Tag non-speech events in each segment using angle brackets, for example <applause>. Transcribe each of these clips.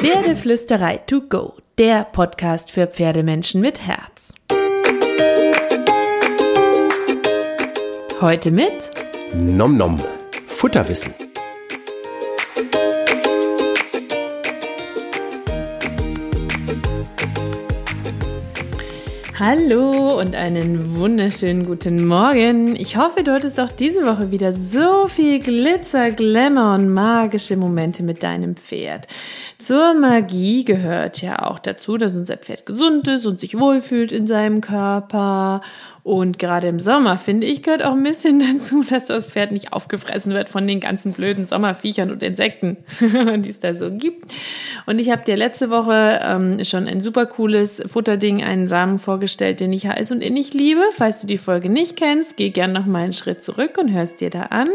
Pferdeflüsterei to go, der Podcast für Pferdemenschen mit Herz. Heute mit Nom Nom, Futterwissen. Hallo und einen wunderschönen guten Morgen. Ich hoffe, du hattest auch diese Woche wieder so viel Glitzer, Glamour und magische Momente mit deinem Pferd. Zur Magie gehört ja auch dazu, dass unser Pferd gesund ist und sich wohlfühlt in seinem Körper und gerade im Sommer, finde ich, gehört auch ein bisschen <laughs> dazu, dass das Pferd nicht aufgefressen wird von den ganzen blöden Sommerviechern und Insekten, <laughs> die es da so gibt. Und ich habe dir letzte Woche ähm, schon ein super cooles Futterding, einen Samen vorgestellt, den ich heiß und innig liebe. Falls du die Folge nicht kennst, geh gern noch mal einen Schritt zurück und hörst dir da an.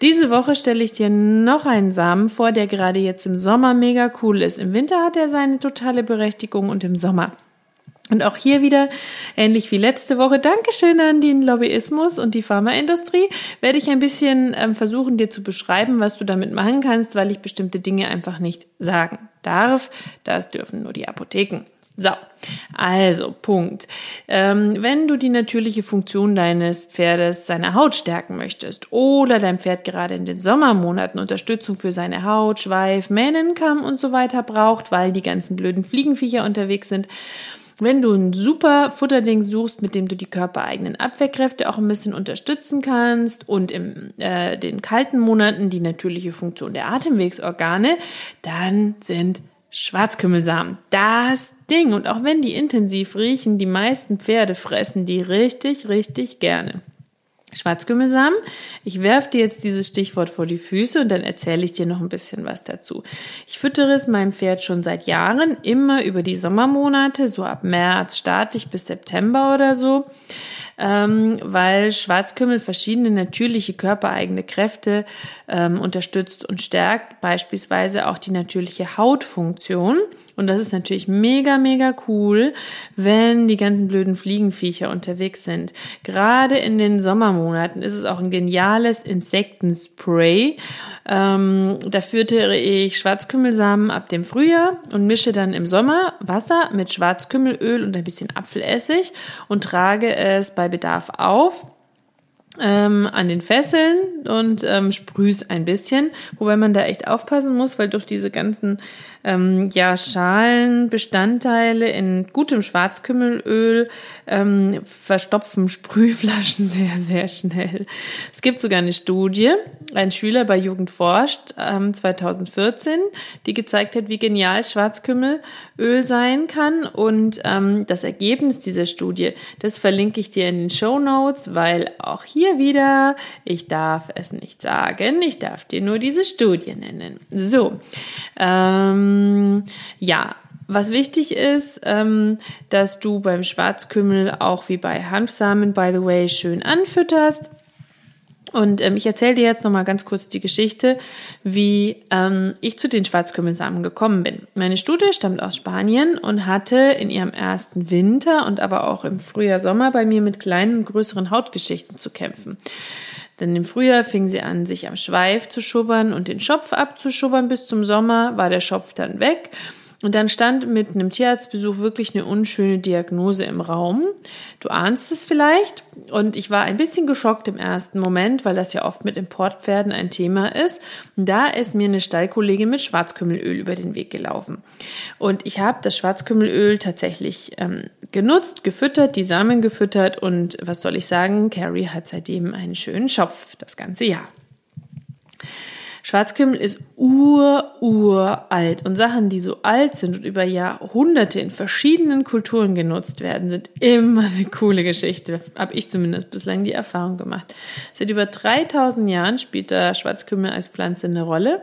Diese Woche stelle ich dir noch einen Samen vor, der gerade jetzt im Sommer mega cool ist. Im Winter hat er seine totale Berechtigung und im Sommer und auch hier wieder, ähnlich wie letzte Woche, Dankeschön an den Lobbyismus und die Pharmaindustrie, werde ich ein bisschen ähm, versuchen, dir zu beschreiben, was du damit machen kannst, weil ich bestimmte Dinge einfach nicht sagen darf. Das dürfen nur die Apotheken. So, also Punkt. Ähm, wenn du die natürliche Funktion deines Pferdes, seiner Haut stärken möchtest oder dein Pferd gerade in den Sommermonaten Unterstützung für seine Haut, Schweif, Mähnenkamm und so weiter braucht, weil die ganzen blöden Fliegenviecher unterwegs sind, wenn du ein super Futterding suchst, mit dem du die körpereigenen Abwehrkräfte auch ein bisschen unterstützen kannst und in äh, den kalten Monaten die natürliche Funktion der Atemwegsorgane, dann sind Schwarzkümmelsamen das Ding. Und auch wenn die intensiv riechen, die meisten Pferde fressen die richtig, richtig gerne. Schwarzkümmelsamen. Ich werfe dir jetzt dieses Stichwort vor die Füße und dann erzähle ich dir noch ein bisschen was dazu. Ich füttere es meinem Pferd schon seit Jahren, immer über die Sommermonate, so ab März starte ich bis September oder so ähm, weil Schwarzkümmel verschiedene natürliche körpereigene Kräfte ähm, unterstützt und stärkt, beispielsweise auch die natürliche Hautfunktion. Und das ist natürlich mega, mega cool, wenn die ganzen blöden Fliegenviecher unterwegs sind. Gerade in den Sommermonaten ist es auch ein geniales Insektenspray. Ähm, da füttere ich Schwarzkümmelsamen ab dem Frühjahr und mische dann im Sommer Wasser mit Schwarzkümmelöl und ein bisschen Apfelessig und trage es bei Bedarf auf ähm, an den Fesseln und ähm, sprüh's ein bisschen, wobei man da echt aufpassen muss, weil durch diese ganzen ähm, ja, Schalenbestandteile in gutem Schwarzkümmelöl ähm, verstopfen Sprühflaschen <laughs> sehr, sehr schnell. Es gibt sogar eine Studie, ein Schüler bei Jugend forscht ähm, 2014, die gezeigt hat, wie genial Schwarzkümmelöl sein kann. Und ähm, das Ergebnis dieser Studie, das verlinke ich dir in den Show Notes, weil auch hier wieder, ich darf es nicht sagen, ich darf dir nur diese Studie nennen. So, ähm, ja, was wichtig ist, ähm, dass du beim Schwarzkümmel auch wie bei Hanfsamen, by the way, schön anfütterst. Und ähm, ich erzähle dir jetzt nochmal ganz kurz die Geschichte, wie ähm, ich zu den Schwarzkümmelsamen gekommen bin. Meine Studie stammt aus Spanien und hatte in ihrem ersten Winter und aber auch im Frühjahr, Sommer bei mir mit kleinen und größeren Hautgeschichten zu kämpfen. Denn im Frühjahr fing sie an, sich am Schweif zu schubbern und den Schopf abzuschubbern. Bis zum Sommer war der Schopf dann weg. Und dann stand mit einem Tierarztbesuch wirklich eine unschöne Diagnose im Raum. Du ahnst es vielleicht. Und ich war ein bisschen geschockt im ersten Moment, weil das ja oft mit Importpferden ein Thema ist. Und da ist mir eine Stallkollegin mit Schwarzkümmelöl über den Weg gelaufen. Und ich habe das Schwarzkümmelöl tatsächlich ähm, genutzt, gefüttert, die Samen gefüttert. Und was soll ich sagen? Carrie hat seitdem einen schönen Schopf das ganze Jahr. Schwarzkümmel ist ur-uralt und Sachen, die so alt sind und über Jahrhunderte in verschiedenen Kulturen genutzt werden, sind immer eine coole Geschichte. Habe ich zumindest bislang die Erfahrung gemacht. Seit über 3000 Jahren spielt der Schwarzkümmel als Pflanze eine Rolle.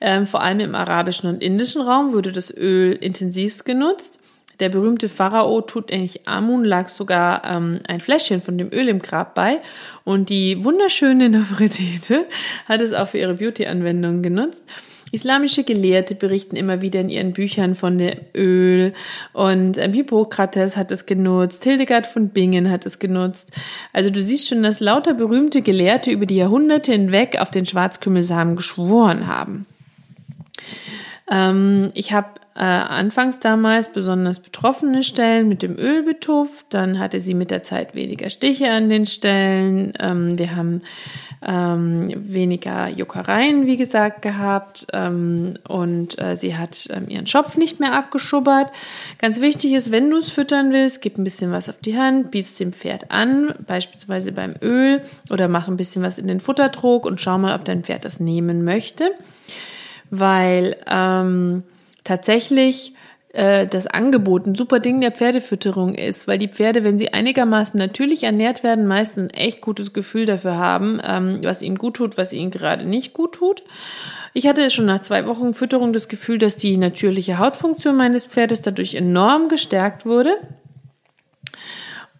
Ähm, vor allem im arabischen und indischen Raum wurde das Öl intensivst genutzt. Der berühmte Pharao Tutanchamun lag sogar ähm, ein Fläschchen von dem Öl im Grab bei und die wunderschöne <laughs> Nofretete hat es auch für ihre Beauty-Anwendungen genutzt. Islamische Gelehrte berichten immer wieder in ihren Büchern von dem Öl und ähm, Hippokrates hat es genutzt, Hildegard von Bingen hat es genutzt. Also du siehst schon, dass lauter berühmte Gelehrte über die Jahrhunderte hinweg auf den Schwarzkümmelsamen geschworen haben. Ähm, ich habe äh, anfangs damals besonders betroffene Stellen mit dem Öl betupft. Dann hatte sie mit der Zeit weniger Stiche an den Stellen. Ähm, wir haben ähm, weniger Juckereien, wie gesagt, gehabt ähm, und äh, sie hat ähm, ihren Schopf nicht mehr abgeschubbert. Ganz wichtig ist, wenn du es füttern willst, gib ein bisschen was auf die Hand, biet's dem Pferd an, beispielsweise beim Öl oder mach ein bisschen was in den Futtertrog und schau mal, ob dein Pferd das nehmen möchte, weil ähm, tatsächlich äh, das Angebot ein super Ding der Pferdefütterung ist, weil die Pferde, wenn sie einigermaßen natürlich ernährt werden, meistens ein echt gutes Gefühl dafür haben, ähm, was ihnen gut tut, was ihnen gerade nicht gut tut. Ich hatte schon nach zwei Wochen Fütterung das Gefühl, dass die natürliche Hautfunktion meines Pferdes dadurch enorm gestärkt wurde.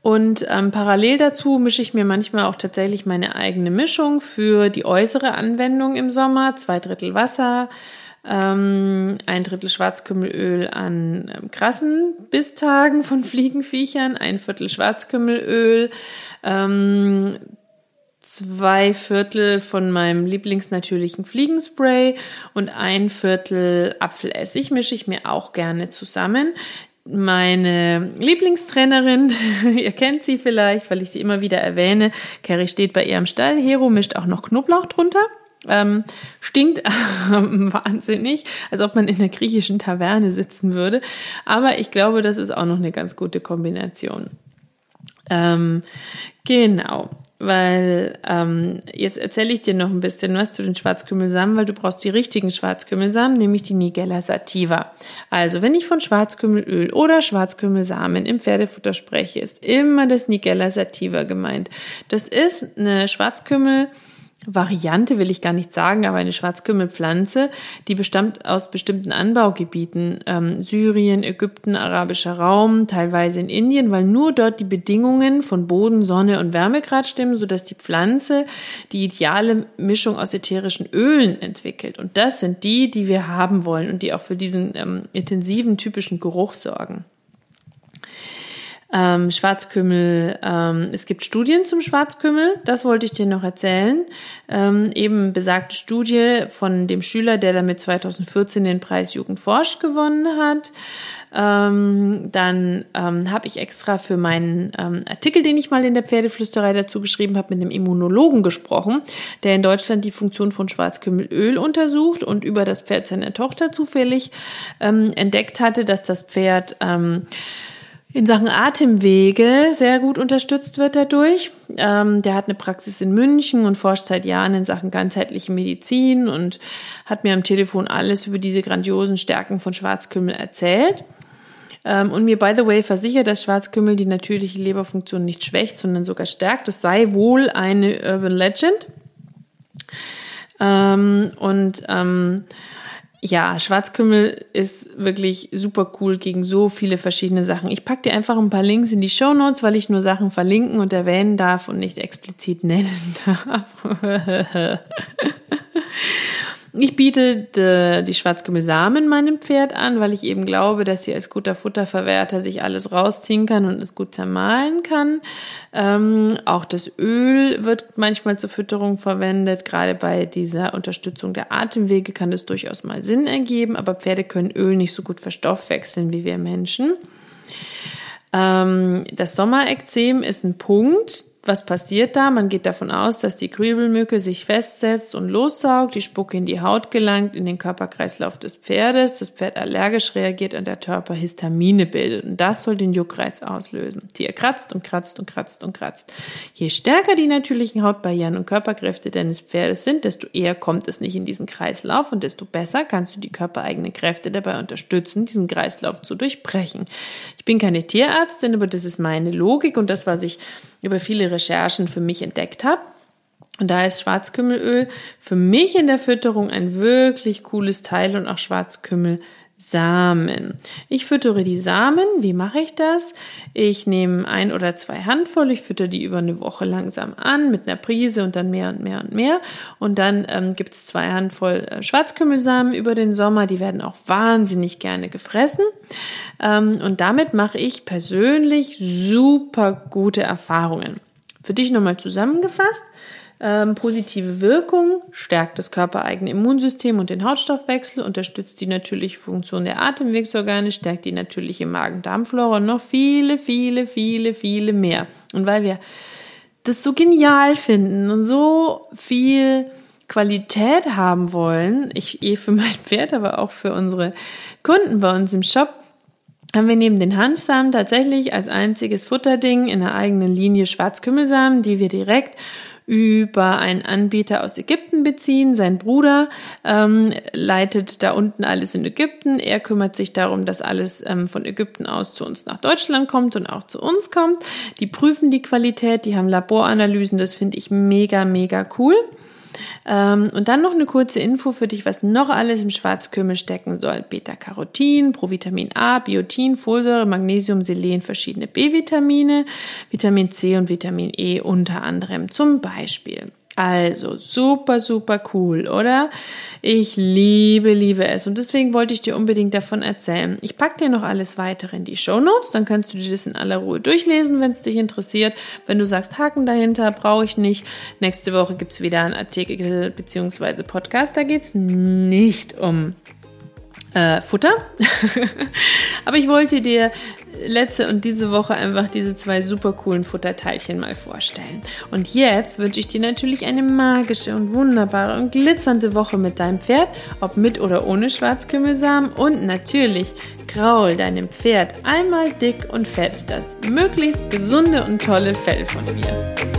Und ähm, parallel dazu mische ich mir manchmal auch tatsächlich meine eigene Mischung für die äußere Anwendung im Sommer. Zwei Drittel Wasser, ähm, ein Drittel Schwarzkümmelöl an ähm, krassen Bisstagen von <laughs> Fliegenviechern, ein Viertel Schwarzkümmelöl, ähm, zwei Viertel von meinem lieblingsnatürlichen Fliegenspray und ein Viertel Apfelessig mische ich mir auch gerne zusammen. Meine Lieblingstrainerin, <laughs> ihr kennt sie vielleicht, weil ich sie immer wieder erwähne, Carrie steht bei ihr im Stall, Hero mischt auch noch Knoblauch drunter. Ähm, stinkt <laughs> wahnsinnig, als ob man in einer griechischen Taverne sitzen würde. Aber ich glaube, das ist auch noch eine ganz gute Kombination. Ähm, genau, weil ähm, jetzt erzähle ich dir noch ein bisschen was zu den Schwarzkümmelsamen, weil du brauchst die richtigen Schwarzkümmelsamen, nämlich die Nigella sativa. Also, wenn ich von Schwarzkümmelöl oder Schwarzkümmelsamen im Pferdefutter spreche, ist immer das Nigella sativa gemeint. Das ist eine Schwarzkümmel Variante will ich gar nicht sagen, aber eine Schwarzkümmelpflanze, die bestammt aus bestimmten Anbaugebieten, ähm, Syrien, Ägypten, arabischer Raum, teilweise in Indien, weil nur dort die Bedingungen von Boden, Sonne und Wärmegrad stimmen, sodass die Pflanze die ideale Mischung aus ätherischen Ölen entwickelt. Und das sind die, die wir haben wollen und die auch für diesen ähm, intensiven, typischen Geruch sorgen ähm, Schwarzkümmel. Ähm, es gibt Studien zum Schwarzkümmel, das wollte ich dir noch erzählen. Ähm, eben besagte Studie von dem Schüler, der damit 2014 den Preis Jugend forscht gewonnen hat. Ähm, dann ähm, habe ich extra für meinen ähm, Artikel, den ich mal in der Pferdeflüsterei dazu geschrieben habe, mit einem Immunologen gesprochen, der in Deutschland die Funktion von Schwarzkümmelöl untersucht und über das Pferd seiner Tochter zufällig ähm, entdeckt hatte, dass das Pferd ähm, in Sachen Atemwege sehr gut unterstützt wird dadurch. Ähm, der hat eine Praxis in München und forscht seit Jahren in Sachen ganzheitliche Medizin und hat mir am Telefon alles über diese grandiosen Stärken von Schwarzkümmel erzählt. Ähm, und mir, by the way, versichert, dass Schwarzkümmel die natürliche Leberfunktion nicht schwächt, sondern sogar stärkt. Das sei wohl eine Urban Legend. Ähm, und ähm, ja, Schwarzkümmel ist wirklich super cool gegen so viele verschiedene Sachen. Ich packe dir einfach ein paar Links in die Show Notes, weil ich nur Sachen verlinken und erwähnen darf und nicht explizit nennen <laughs> darf. Ich biete die Schwarzkümmelsamen meinem Pferd an, weil ich eben glaube, dass sie als guter Futterverwerter sich alles rausziehen kann und es gut zermahlen kann. Ähm, auch das Öl wird manchmal zur Fütterung verwendet. Gerade bei dieser Unterstützung der Atemwege kann das durchaus mal Sinn ergeben, aber Pferde können Öl nicht so gut verstoffwechseln wie wir Menschen. Ähm, das Sommerekzem ist ein Punkt, was passiert da? Man geht davon aus, dass die Grübelmücke sich festsetzt und lossaugt, die Spucke in die Haut gelangt, in den Körperkreislauf des Pferdes, das Pferd allergisch reagiert und der Körper Histamine bildet. Und das soll den Juckreiz auslösen. Tier kratzt und kratzt und kratzt und kratzt. Je stärker die natürlichen Hautbarrieren und Körperkräfte deines Pferdes sind, desto eher kommt es nicht in diesen Kreislauf und desto besser kannst du die körpereigenen Kräfte dabei unterstützen, diesen Kreislauf zu durchbrechen. Ich bin keine Tierärztin, aber das ist meine Logik und das, was ich über viele Recherchen für mich entdeckt habe. Und da ist Schwarzkümmelöl für mich in der Fütterung ein wirklich cooles Teil und auch Schwarzkümmel Samen. Ich füttere die Samen. Wie mache ich das? Ich nehme ein oder zwei Handvoll, ich füttere die über eine Woche langsam an mit einer Prise und dann mehr und mehr und mehr. Und dann ähm, gibt es zwei Handvoll äh, Schwarzkümmelsamen über den Sommer. Die werden auch wahnsinnig gerne gefressen. Ähm, und damit mache ich persönlich super gute Erfahrungen. Für dich nochmal zusammengefasst. ähm, positive Wirkung, stärkt das körpereigene Immunsystem und den Hautstoffwechsel, unterstützt die natürliche Funktion der Atemwegsorgane, stärkt die natürliche Magen-Darm-Flora und noch viele, viele, viele, viele mehr. Und weil wir das so genial finden und so viel Qualität haben wollen, ich eh für mein Pferd, aber auch für unsere Kunden bei uns im Shop, haben wir neben den Hanfsamen tatsächlich als einziges Futterding in der eigenen Linie Schwarzkümmelsamen, die wir direkt über einen Anbieter aus Ägypten beziehen. Sein Bruder ähm, leitet da unten alles in Ägypten. Er kümmert sich darum, dass alles ähm, von Ägypten aus zu uns nach Deutschland kommt und auch zu uns kommt. Die prüfen die Qualität, die haben Laboranalysen. Das finde ich mega, mega cool. Ähm, und dann noch eine kurze Info für dich, was noch alles im Schwarzkümmel stecken soll. Beta-Carotin, Provitamin A, Biotin, Folsäure, Magnesium, Selen, verschiedene B-Vitamine, Vitamin C und Vitamin E unter anderem zum Beispiel. Also super, super cool, oder? Ich liebe, liebe es. Und deswegen wollte ich dir unbedingt davon erzählen. Ich packe dir noch alles weitere in die Show Notes, dann kannst du dir das in aller Ruhe durchlesen, wenn es dich interessiert. Wenn du sagst, Haken dahinter, brauche ich nicht. Nächste Woche gibt's wieder einen Artikel bzw. Podcast. Da geht's nicht um äh, Futter. <laughs> Aber ich wollte dir letzte und diese Woche einfach diese zwei super coolen Futterteilchen mal vorstellen. Und jetzt wünsche ich dir natürlich eine magische und wunderbare und glitzernde Woche mit deinem Pferd, ob mit oder ohne Schwarzkümmelsamen und natürlich graul deinem Pferd einmal dick und fett das möglichst gesunde und tolle Fell von mir.